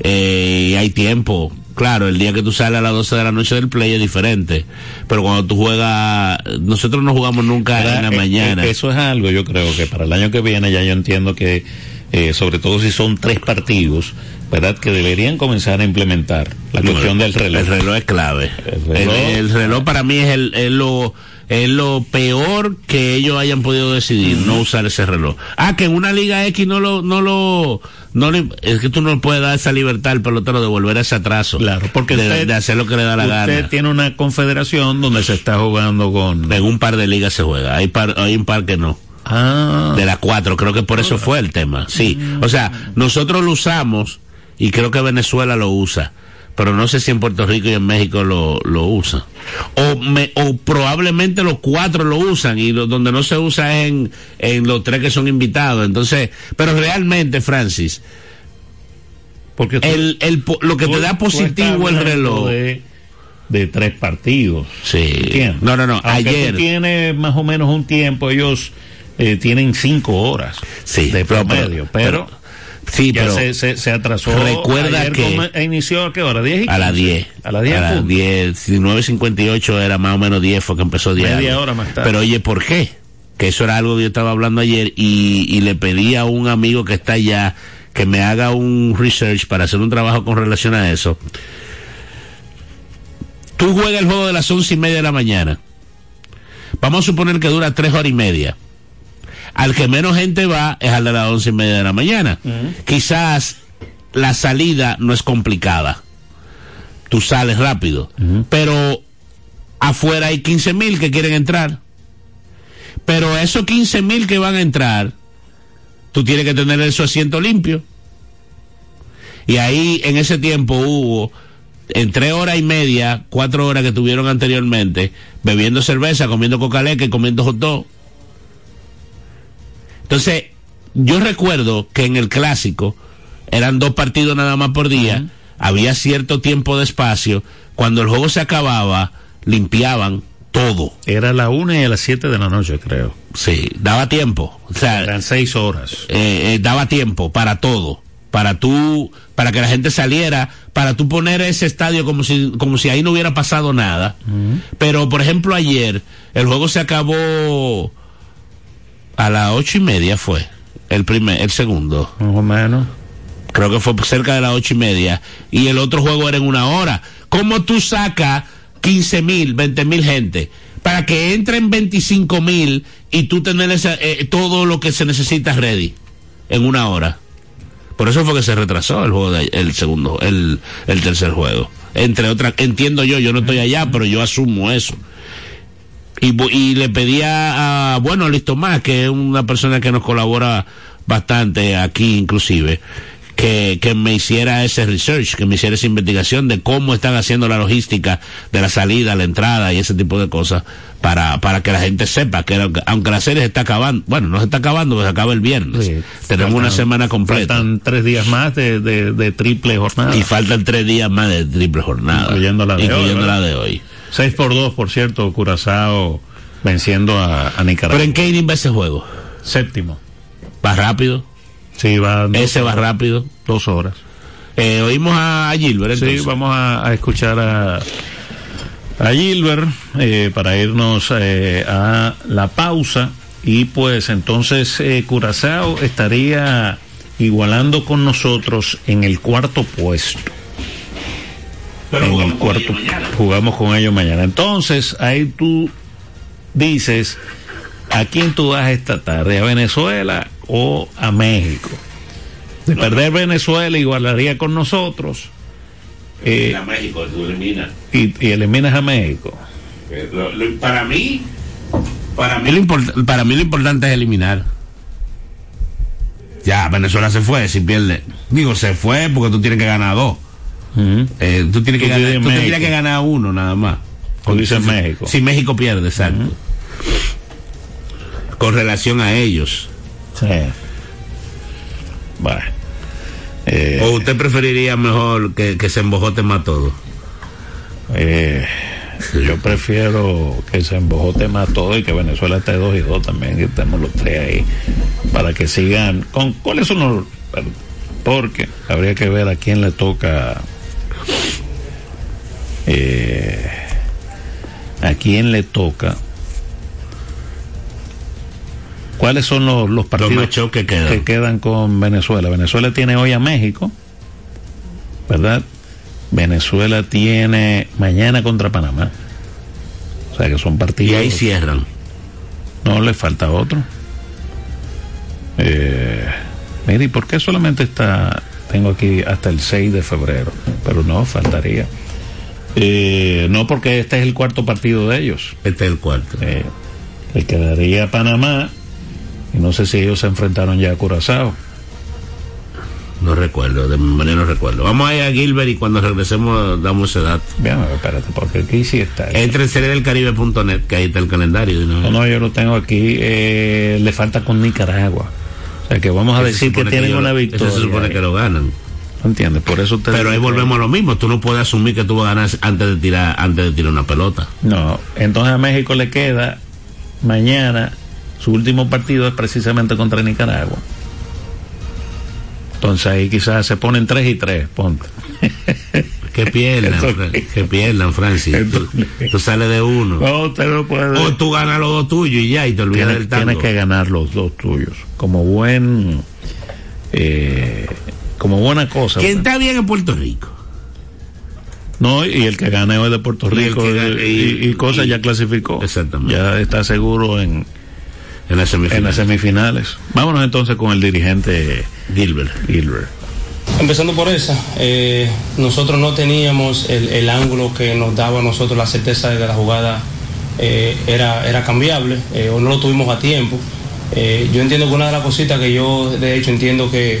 Eh, y hay tiempo. Claro, el día que tú sales a las 12 de la noche del play es diferente. Pero cuando tú juegas, nosotros no jugamos nunca en la eh, mañana. eh, Eso es algo, yo creo que para el año que viene ya yo entiendo que, eh, sobre todo si son tres partidos, ¿verdad? Que deberían comenzar a implementar la cuestión del reloj. El reloj es clave. El El reloj- el reloj para mí es, el, es lo es lo peor que ellos hayan podido decidir, no usar ese reloj. Ah, que en una Liga X no lo, no lo, no le- es que tú no le puedes dar esa libertad al pelotero de volver a ese atraso. Claro, porque de, usted- de hacer lo que le da la Usted gana. tiene una confederación donde se está jugando con... En un par de ligas se juega, hay, par, hay un par que no. Ah, de las cuatro, creo que por eso fue el tema. Sí, o sea, nosotros lo usamos y creo que Venezuela lo usa, pero no sé si en Puerto Rico y en México lo, lo usan. O, me, o probablemente los cuatro lo usan y lo- donde no se usa es en, en los tres que son invitados. Entonces, pero realmente, Francis, porque tú- el, el, lo que tú- te da positivo el reloj. De, de tres partidos. Sí. ¿entiendes? No, no, no. Aunque ayer. tú tienes más o menos un tiempo, ellos eh, tienen cinco horas Sí, de pero- promedio, pero, sí, ya pero se, se, se atrasó. Recuerda Ayer que- inició a qué hora? 10 y a las 15? 10. A las 10. A las punto. 10. 9.58 era más o menos 10, fue que empezó 10. Media hora más tarde. Pero oye, ¿por qué? Que eso era algo que yo estaba hablando ayer y, y le pedí a un amigo que está allá que me haga un research para hacer un trabajo con relación a eso. Tú juegas el juego de las once y media de la mañana. Vamos a suponer que dura tres horas y media. Al que menos gente va es al de las once y media de la mañana. Quizás la salida no es complicada. Tú sales rápido. Pero afuera hay 15 mil que quieren entrar. Pero esos 15 mil que van a entrar, tú tienes que tener su asiento limpio. Y ahí en ese tiempo hubo en tres horas y media, cuatro horas que tuvieron anteriormente, bebiendo cerveza, comiendo cocaleca y comiendo hot dog. Entonces, yo recuerdo que en el clásico eran dos partidos nada más por día, había cierto tiempo de espacio, cuando el juego se acababa, limpiaban todo. Era la una y a las 7 de la noche, creo. Sí, daba tiempo. O sea, Eran seis horas. eh, eh, daba tiempo para todo, para tú, para que la gente saliera, para tú poner ese estadio como si, como si ahí no hubiera pasado nada. Pero, por ejemplo, ayer el juego se acabó a las ocho y media fue el primer, el segundo, Más o menos. creo que fue cerca de las ocho y media, y el otro juego era en una hora. ¿Cómo tú sacas 15 mil, 20 mil gente? Para que entren 25 mil y tú tener eh, todo lo que se necesita ready en una hora. Por eso fue que se retrasó el juego de, el segundo, el, el tercer juego. Entre otras, entiendo yo, yo no estoy allá, pero yo asumo eso. Y, y le pedía a, bueno, Listo Más, que es una persona que nos colabora bastante aquí inclusive, que, que, me hiciera ese research, que me hiciera esa investigación de cómo están haciendo la logística de la salida, la entrada y ese tipo de cosas para, para que la gente sepa que aunque la serie se está acabando, bueno, no se está acabando, se acaba el viernes. Tenemos una semana completa. Faltan tres días más de, de, triple jornada. Y faltan tres días más de triple jornada. Incluyendo la de incluyendo hoy. La de hoy. 6 por 2, por cierto, Curazao venciendo a, a Nicaragua. ¿Pero en qué inning va ese juego? Séptimo. ¿Va rápido? Sí, va. Ese va rápido. Dos horas. Eh, oímos a Gilbert. Entonces. Sí, vamos a, a escuchar a, a Gilbert eh, para irnos eh, a la pausa. Y pues entonces eh, Curazao estaría igualando con nosotros en el cuarto puesto. Pero en el cuarto jugamos con ellos mañana. Entonces, ahí tú dices, ¿a quién tú vas esta tarde? ¿A Venezuela o a México? De no, perder no. Venezuela igualaría con nosotros. Eh, a México, tú eliminas. Y, y, eliminas a México. Eh, lo, lo, para mí, para mí, lo para mí lo importante es eliminar. Ya, Venezuela se fue, si pierde. Digo, se fue porque tú tienes que ganar dos. Uh -huh. eh, tú tienes que, ganar, tú tienes que ganar uno nada más. Con dice México. Si México pierde, exacto. Uh -huh. Con relación a ellos. Sí. Bueno. Eh, ¿O usted preferiría mejor que, que se embojote más todo? Eh, yo prefiero que se embojote más todo y que Venezuela esté dos y dos también, que estemos los tres ahí, para que sigan. con ¿Cuáles son los.? Porque habría que ver a quién le toca. Eh, a quién le toca ¿Cuáles son los, los partidos los que, quedan? que quedan con Venezuela? Venezuela tiene hoy a México, ¿verdad? Venezuela tiene mañana contra Panamá. O sea que son partidos. Y ahí cierran. No, le falta otro. Eh, mire, ¿y por qué solamente está, tengo aquí hasta el 6 de febrero? Pero no, faltaría. Eh, no, porque este es el cuarto partido de ellos. Este es el cuarto. Eh, le quedaría Panamá, y no sé si ellos se enfrentaron ya a Curazao. No recuerdo, de manera no recuerdo. Vamos a ir a Gilbert y cuando regresemos damos ese dato. Bien, espérate, porque aquí sí está. Entre en serie del Caribe.net, que ahí está el calendario. ¿no? no, no, yo lo tengo aquí. Eh, le falta con Nicaragua. O sea que vamos a decir que tienen que una lo, victoria. Eso se supone que lo ganan. ¿Entiendes? Por eso te Pero ahí volvemos a lo mismo. Tú no puedes asumir que tú vas a ganar antes de tirar, antes de tirar una pelota. No, entonces a México le queda mañana su último partido es precisamente contra Nicaragua. Entonces ahí quizás se ponen 3 y 3, ponte. Que pierdan, que pierdan, Francis. Tú, tú, sales de uno. No, usted no puede. O tú ganas los dos tuyos y ya, y te olvidas tienes, del tango. Tienes que ganar los dos tuyos. Como buen. Eh, como buena cosa. ¿Quién está bien en Puerto Rico? No, y el que gane hoy de Puerto Rico y, gane, y, y, y cosa ya clasificó. Exactamente. Ya está seguro en, en las semifinales. En las semifinales. Vámonos entonces con el dirigente Gilbert. Gilbert. Empezando por esa, eh, nosotros no teníamos el, el, ángulo que nos daba a nosotros la certeza de que la jugada eh, era, era cambiable eh, o no lo tuvimos a tiempo. Eh, yo entiendo que una de las cositas que yo de hecho entiendo que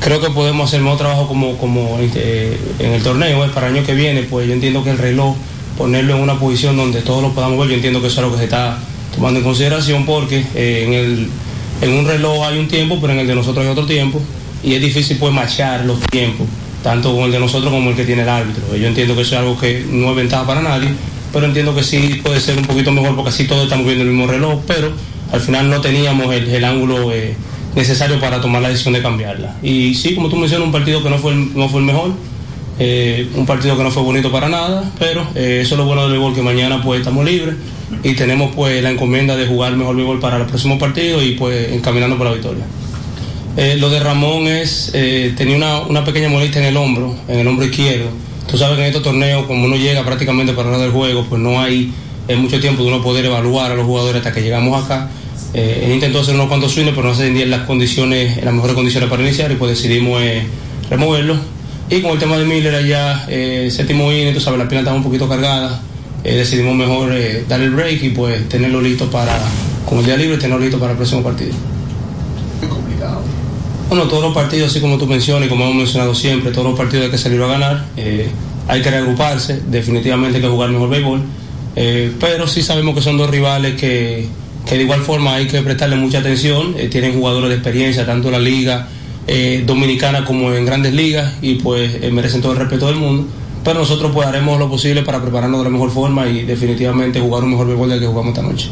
creo que podemos hacer más trabajo como, como eh, en el torneo para el año que viene, pues yo entiendo que el reloj, ponerlo en una posición donde todos lo podamos ver, yo entiendo que eso es lo que se está tomando en consideración porque eh, en, el, en un reloj hay un tiempo, pero en el de nosotros hay otro tiempo y es difícil pues machar los tiempos, tanto con el de nosotros como el que tiene el árbitro. Yo entiendo que eso es algo que no es ventaja para nadie, pero entiendo que sí puede ser un poquito mejor porque así todos estamos viendo el mismo reloj, pero al final no teníamos el, el ángulo eh, necesario para tomar la decisión de cambiarla. Y sí, como tú mencionas, un partido que no fue el, no fue el mejor, eh, un partido que no fue bonito para nada, pero eso es lo bueno del béisbol, que mañana pues estamos libres y tenemos pues la encomienda de jugar mejor béisbol para el próximo partido y pues encaminando por la victoria. Eh, lo de Ramón es, eh, tenía una, una, pequeña molestia en el hombro, en el hombro izquierdo. Tú sabes que en estos torneos, como uno llega prácticamente para nada del juego, pues no hay mucho tiempo de uno poder evaluar a los jugadores hasta que llegamos acá. Eh, él intentó hacer unos cuantos swings, pero no se en las condiciones, las mejores condiciones para iniciar y pues decidimos removerlo. Y con el tema de Miller allá, séptimo inning, tú sabes, la pierna estaba un poquito cargada. Decidimos mejor darle el break y pues tenerlo listo para, con el día libre, tenerlo listo para el próximo partido. Bueno, todos los partidos, así como tú mencionas y como hemos mencionado siempre, todos los partidos hay que salir a ganar, eh, hay que reagruparse, definitivamente hay que jugar mejor béisbol, eh, pero sí sabemos que son dos rivales que, de igual forma hay que prestarle mucha atención, eh, tienen jugadores de experiencia, tanto en la liga dominicana como en grandes ligas, y pues merecen todo el respeto del mundo, pero nosotros pues haremos lo posible para prepararnos de la mejor forma y definitivamente jugar un mejor béisbol del que jugamos esta noche.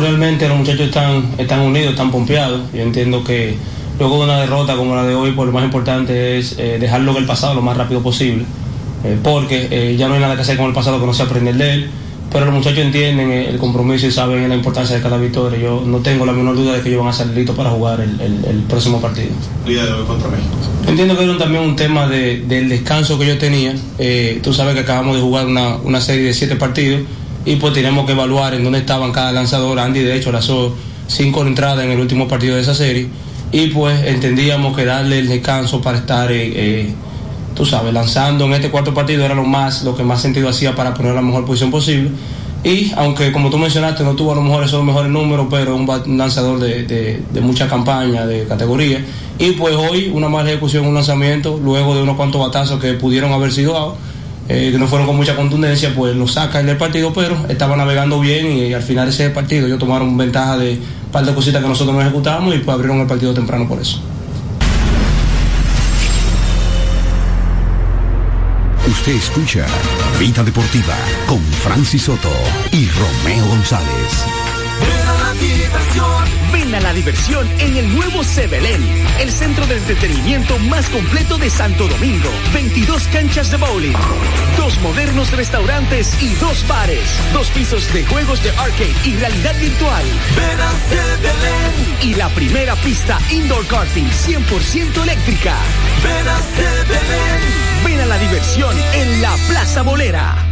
realmente los muchachos están, están unidos, están pompeados, yo entiendo que luego de una derrota como la de hoy, pues lo más importante es eh, dejarlo en el pasado lo más rápido posible, eh, porque eh, ya no hay nada que hacer con el pasado que no se aprender de él, pero los muchachos entienden el compromiso y saben la importancia de cada victoria. Yo no tengo la menor duda de que ellos van a salir listos para jugar el, próximo partido. día de hoy contra México. Entiendo que era también un tema del descanso que yo tenía. tú sabes que acabamos de jugar una, una serie de siete partidos y pues tenemos que evaluar en dónde estaban cada lanzador. Andy de hecho lanzó cinco entradas en el último partido de esa serie y pues entendíamos que darle el descanso para estar, eh, eh, tú sabes, lanzando en este cuarto partido era lo más, lo que más sentido hacía para poner la mejor posición posible. Y aunque como tú mencionaste no tuvo a lo mejor esos mejores números, pero un, lanzador de, mucha campaña, de categoría. Y pues hoy una mala ejecución, un lanzamiento, luego de unos cuantos batazos que pudieron haber sido eh, que no fueron con mucha contundencia, pues lo saca del partido, pero estaba navegando bien y, al final ese partido ellos tomaron ventaja de un par de cositas que nosotros no ejecutamos y pues abrieron el partido temprano por eso. Usted escucha Vida Deportiva con Francis Soto y Romeo González. Ven a la diversión en el nuevo Sebelén, el centro de entretenimiento más completo de Santo Domingo. 22 canchas de bowling, dos modernos restaurantes y dos bares, dos pisos de juegos de arcade y realidad virtual. Ven a Sebelén. Y la primera pista indoor karting 100% eléctrica. Ven a. Ven a la diversión en la Plaza Bolera.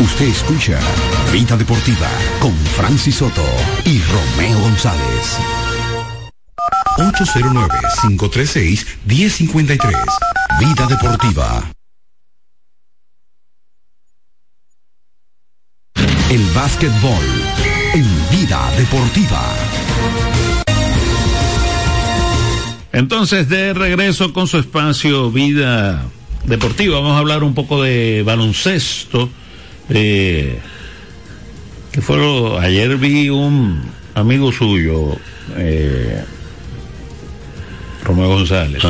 Usted escucha Vida Deportiva con Francis Soto y Romeo González. 809-536-1053. Vida Deportiva. El básquetbol en Vida Deportiva. Entonces, de regreso con su espacio Vida Deportiva, vamos a hablar un poco de baloncesto eh, que fue ayer vi un amigo suyo, eh, Romeo González,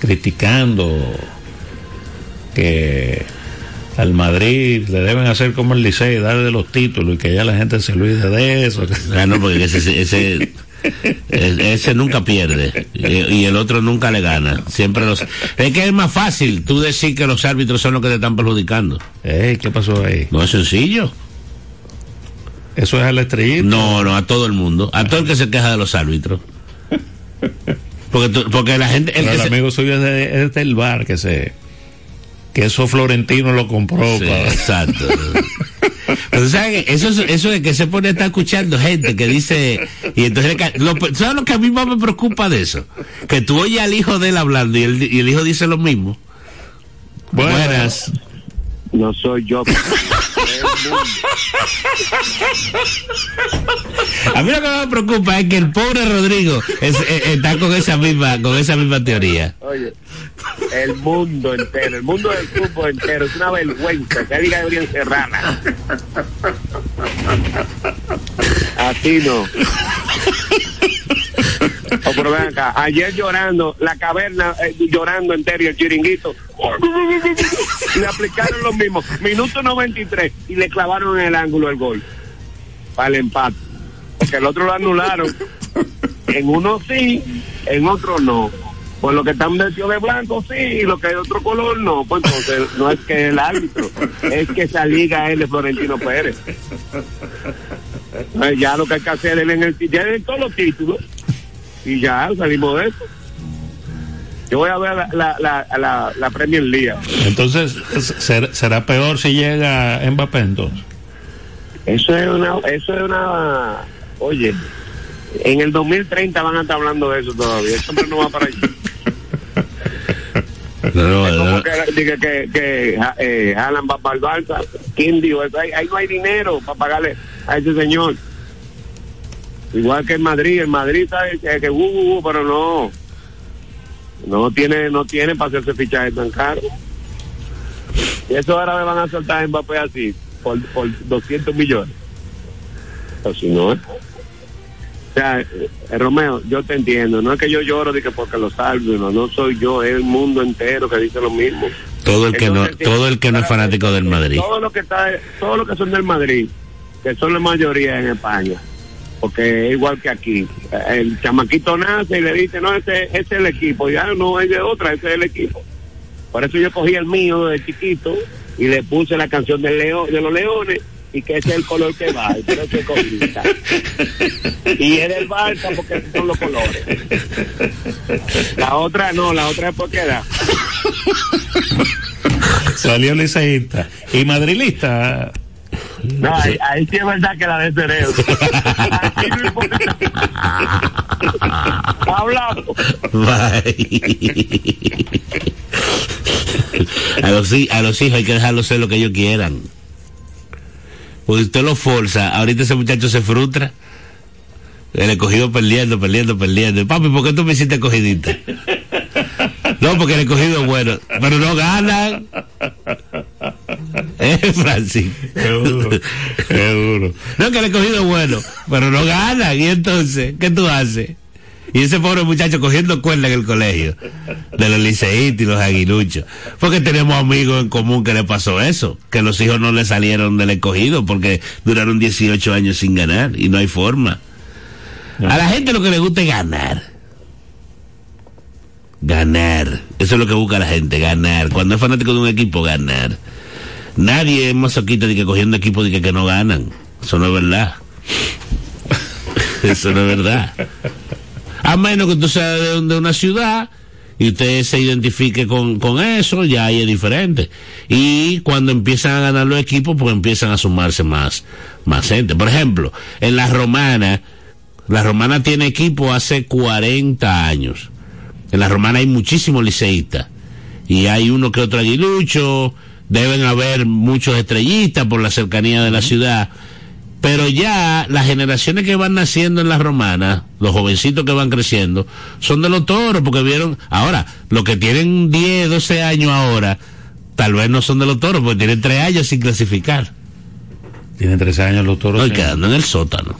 criticando que al Madrid le deben hacer como el Licey, darle los títulos y que ya la gente se olvide de eso. Ah, no, porque ese, ese (laughs) ese nunca pierde y, el otro nunca le gana. Siempre los. Es que es más fácil tú decir que los árbitros son los que te están perjudicando. ¿Qué pasó ahí? No es sencillo. Eso es al estrellito. No, no, a todo el mundo. A todo el que se queja de los árbitros. Porque, porque la gente. El, amigo suyo es, del bar que se. Que eso Florentino lo compró. Exacto. (laughs) Pero ¿sabes eso, eso de que se pone a estar escuchando gente que dice. Y entonces. Lo, ¿Sabes lo que a mí más me preocupa de eso? Que tú oyes al hijo de él hablando y el, y el hijo dice lo mismo. Buenas. No soy yo. (laughs) A mí lo que me preocupa es que el pobre Rodrigo eh, está con esa misma con esa misma teoría. Oye, el mundo entero, el mundo del fútbol entero es una vergüenza que diga deberían cerrarla. Así no. O por ven acá, ayer llorando, la caverna eh, llorando entero y el chiringuito. (laughs) Le aplicaron lo mismo. Minuto 93 y le clavaron en el ángulo el gol. Para el empate. Porque el otro lo anularon. En uno sí, en otro no. Por lo que están vestidos de blanco sí, y lo que hay de otro color no. Pues entonces no es que el árbitro, es que esa liga es de Florentino Pérez. ya lo que hay que hacer es en el ya en todos los títulos y ya salimos de eso. Yo voy a ver la, la, la, la, Premier League. Entonces, ¿será peor si llega Mbappé entonces? Eso es una, eso es una, oye, en el 2030 van a estar hablando de eso todavía. Eso no va para allá. No, es como que, que, que, eh, va para el Barça. ¿Quién dijo eso? Ahí, ahí, no hay dinero para pagarle a ese señor. Igual que en Madrid. En Madrid sabe que, que uh, uh, uh, pero no. No tiene, no tiene para hacerse fichaje tan caro. Y eso ahora me van a soltar en Mbappé así, por, por 200 millones. O si no, ¿eh? O sea, eh, Romeo, yo te entiendo. No es que yo lloro de que porque lo salvo, no, no soy yo, es el mundo entero que dice lo mismo. Todo el que no, todo el que no es fanático del Madrid. Todo lo que está, todo lo que son del Madrid, que son la mayoría en España, porque es igual que aquí. El chamaquito nace y le dice, no, ese, ese es el equipo, ya no es de otra, ese es el equipo. Por eso yo cogí el mío de chiquito y le puse la canción del león, de los leones y que ese es el color que va, y creo que Y es del Barça porque son los colores. La otra no, la otra es porque da. Salió liceísta. ¿Y madrilista? No, ahí, ahí, sí es verdad que la de cerebro. (laughs) Hablamos. a, los, a los hijos hay que dejarlos ser lo que ellos quieran. Porque usted lo forza, ahorita ese muchacho se frustra. El escogido perdiendo, perdiendo, perdiendo. Papi, ¿por qué tú me hiciste cogidita? No, porque el escogido es bueno, pero no ganan. (laughs) Eh, Francis. Es duro. No, que el escogido es bueno, pero no ganan. Y entonces, ¿qué tú haces? Y ese pobre muchacho cogiendo cuerda en el colegio, de los liceístas y los aguiluchos. Porque tenemos amigos en común que le pasó eso, que los hijos no le salieron del escogido porque duraron 18 años sin ganar y no hay forma. A la gente lo que le gusta es ganar. Ganar. Eso es lo que busca la gente, ganar. Cuando es fanático de un equipo, ganar. Nadie es masoquista de que cogiendo equipos de que, que no ganan. Eso no es verdad. Eso no es verdad. A menos que tú seas de, una ciudad y usted se identifique con, con, eso, ya ahí es diferente. Y cuando empiezan a ganar los equipos, pues empiezan a sumarse más, más gente. Por ejemplo, en la Romana, la Romana tiene equipo hace 40 años. En la Romana hay muchísimos liceístas. Y hay uno que otro aguilucho, deben haber muchos estrellistas por la cercanía de la ciudad pero ya las generaciones que van naciendo en las romanas, los jovencitos que van creciendo, son de los toros, porque vieron, ahora, los que tienen 10, 12 años ahora, tal vez no son de los toros, porque tienen 3 años sin clasificar. Tienen 13 años los toros. No, quedando en el sótano.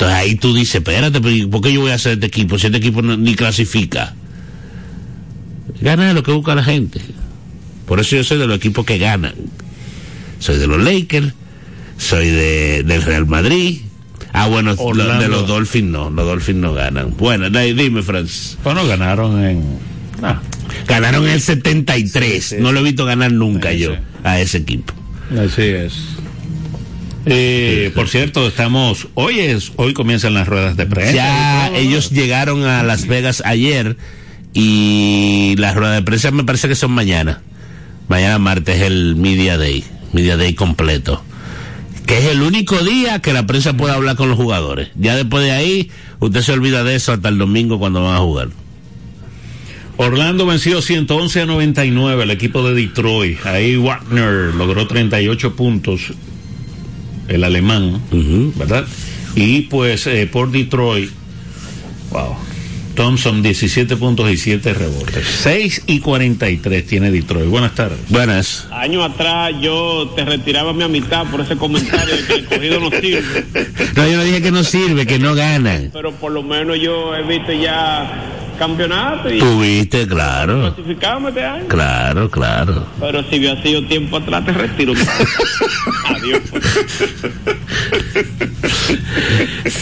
Entonces ahí tú dices, espérate, ¿por qué yo voy a hacer este equipo si este equipo ni clasifica? Gana lo que busca la gente. Por eso yo soy de los equipos que ganan. Soy de los Lakers, soy de, del Real Madrid. Ah, bueno, de los Dolphins no, los Dolphins no ganan. Bueno, dime, Francis. Bueno, ganaron en... Ah. Ganaron en el 73. No lo he visto ganar nunca yo a ese equipo. Así es. Eh, por cierto, estamos hoy es hoy comienzan las ruedas de prensa. Ya ellos llegaron a Las Vegas ayer y las ruedas de prensa me parece que son mañana. Mañana martes es el Media Day, Media Day completo. Que es el único día que la prensa puede hablar con los jugadores. Ya después de ahí, usted se olvida de eso hasta el domingo cuando van a jugar. Orlando venció 111 a 99 el equipo de Detroit. Ahí Wagner logró 38 puntos, el alemán, ¿verdad? Y pues eh, por Detroit, wow, Thompson 17 puntos y 7 rebotes. 6 y 43 tiene Detroit. Buenas tardes. Buenas. Años atrás yo te retiraba mi amistad por ese comentario de que el cogido no sirve. No, yo no dije que no sirve, que no ganan. Pero por lo menos yo he visto ya campeonato. Y Tuviste, claro. Clasificamos año. Claro, claro. Pero si ha sido tiempo atrás, te retiro. (laughs) Adiós.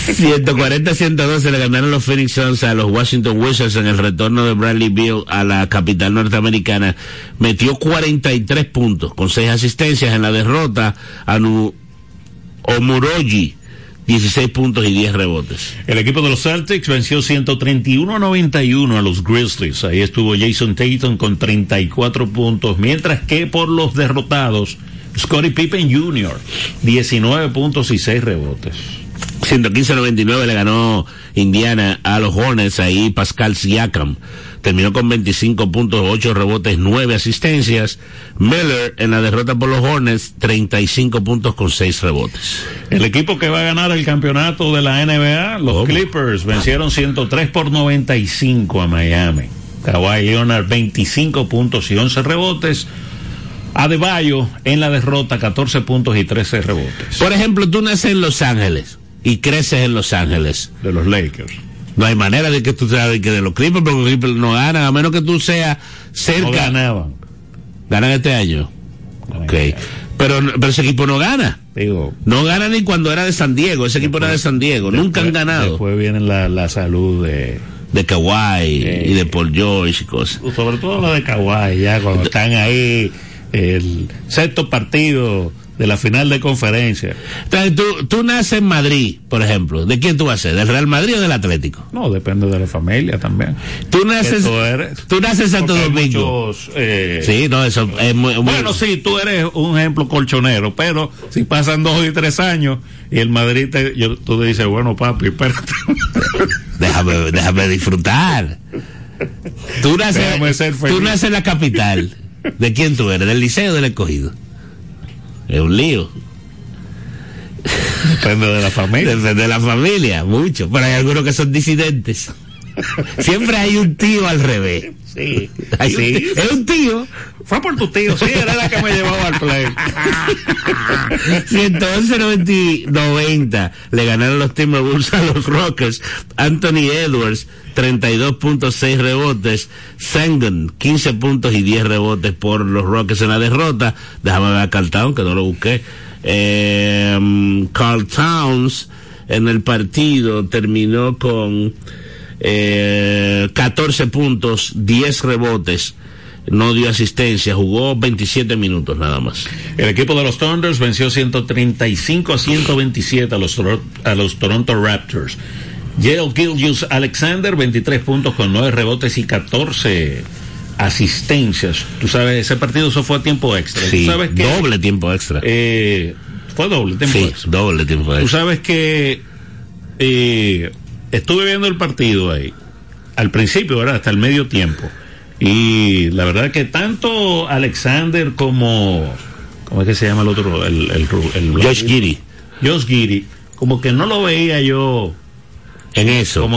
140-112 le ganaron los Phoenix Suns a los Washington Wizards en el retorno de Bradley Beal a la capital norteamericana. Metió 43 puntos con 6 asistencias en la derrota a Omuroji 16 puntos y 10 rebotes. El equipo de los Celtics venció 131-91 a los Grizzlies. Ahí estuvo Jason Tatum con 34 puntos, mientras que por los derrotados, Scottie Pippen Jr., 19 puntos y 6 rebotes. 115-99 le ganó Indiana a los Hornets, ahí Pascal Siakam terminó con 25 puntos, 8 rebotes, 9 asistencias. Miller en la derrota por los Hornets, 35 puntos con 6 rebotes. El equipo que va a ganar el campeonato de la NBA, los Clippers, vencieron 103 por 95 a Miami. Kawhi Leonard 25 puntos y 11 rebotes. Adebayo en la derrota 14 puntos y 13 rebotes. Por ejemplo, tú naces en Los Ángeles y creces en Los Ángeles. De los Lakers. No hay manera de que tú seas de que de los Clippers, porque los Clippers no ganan, a menos que tú seas cerca. No ganaban. ¿Ganan este año? ok. Pero, pero ese equipo no gana. Digo. No gana ni cuando era de San Diego. Ese equipo era de San Diego. Nunca han ganado. Después viene la, la salud de. De Kawhi y de Paul George y cosas. Sobre todo lo de Kawhi, ya cuando están ahí, el sexto partido de la final de conferencia. Entonces, tú, tú naces en Madrid, por ejemplo. ¿De quién tú vas a ser? ¿Del Real Madrid o del Atlético? No, depende de la familia también. Tú naces, tú naces en Santo Domingo. Eh, sí, no, eso es muy, Bueno, sí, tú eres un ejemplo colchonero, pero si pasan dos y tres años y el Madrid te, yo, tú dices, bueno, papi, espérate. (laughs) déjame, déjame disfrutar. Tú naces, tú naces en la capital. ¿De quién tú eres? ¿Del liceo o del escogido? Es un lío. Depende de la familia. Depende de la familia, mucho. Pero hay algunos que son disidentes. Siempre hay un tío al revés. Sí. (laughs) sí. es un tío. Fue por tu tío, sí, era la que me llevaba al play. (laughs) 111 90 le ganaron los Timberwolves a los Rockers. Anthony Edwards, 32.6 rebotes. Sengun, 15 puntos y 10 rebotes por los Rockers en la derrota. Déjame ver a Carl Towns, que no lo busqué. Eh, Carl Towns en el partido terminó con eh, 14 puntos, 10 rebotes, no dio asistencia, jugó 27 minutos nada más. El equipo de los Thunders venció 135 a 127 a los, a los Toronto Raptors. Yale Gilgius Alexander, 23 puntos con 9 rebotes y 14 asistencias. Tú sabes, ese partido eso fue a tiempo extra. Sí, sabes que, doble tiempo extra. Eh, fue doble tiempo sí, extra. doble tiempo extra. Tú sabes que eh, estuve viendo el partido ahí, al principio, ¿verdad? Hasta el medio tiempo. Y la verdad que tanto Alexander como, ¿cómo es que se llama el otro? El, el, el, Josh Giri. Josh Giri, como que no lo veía yo en eso. Como que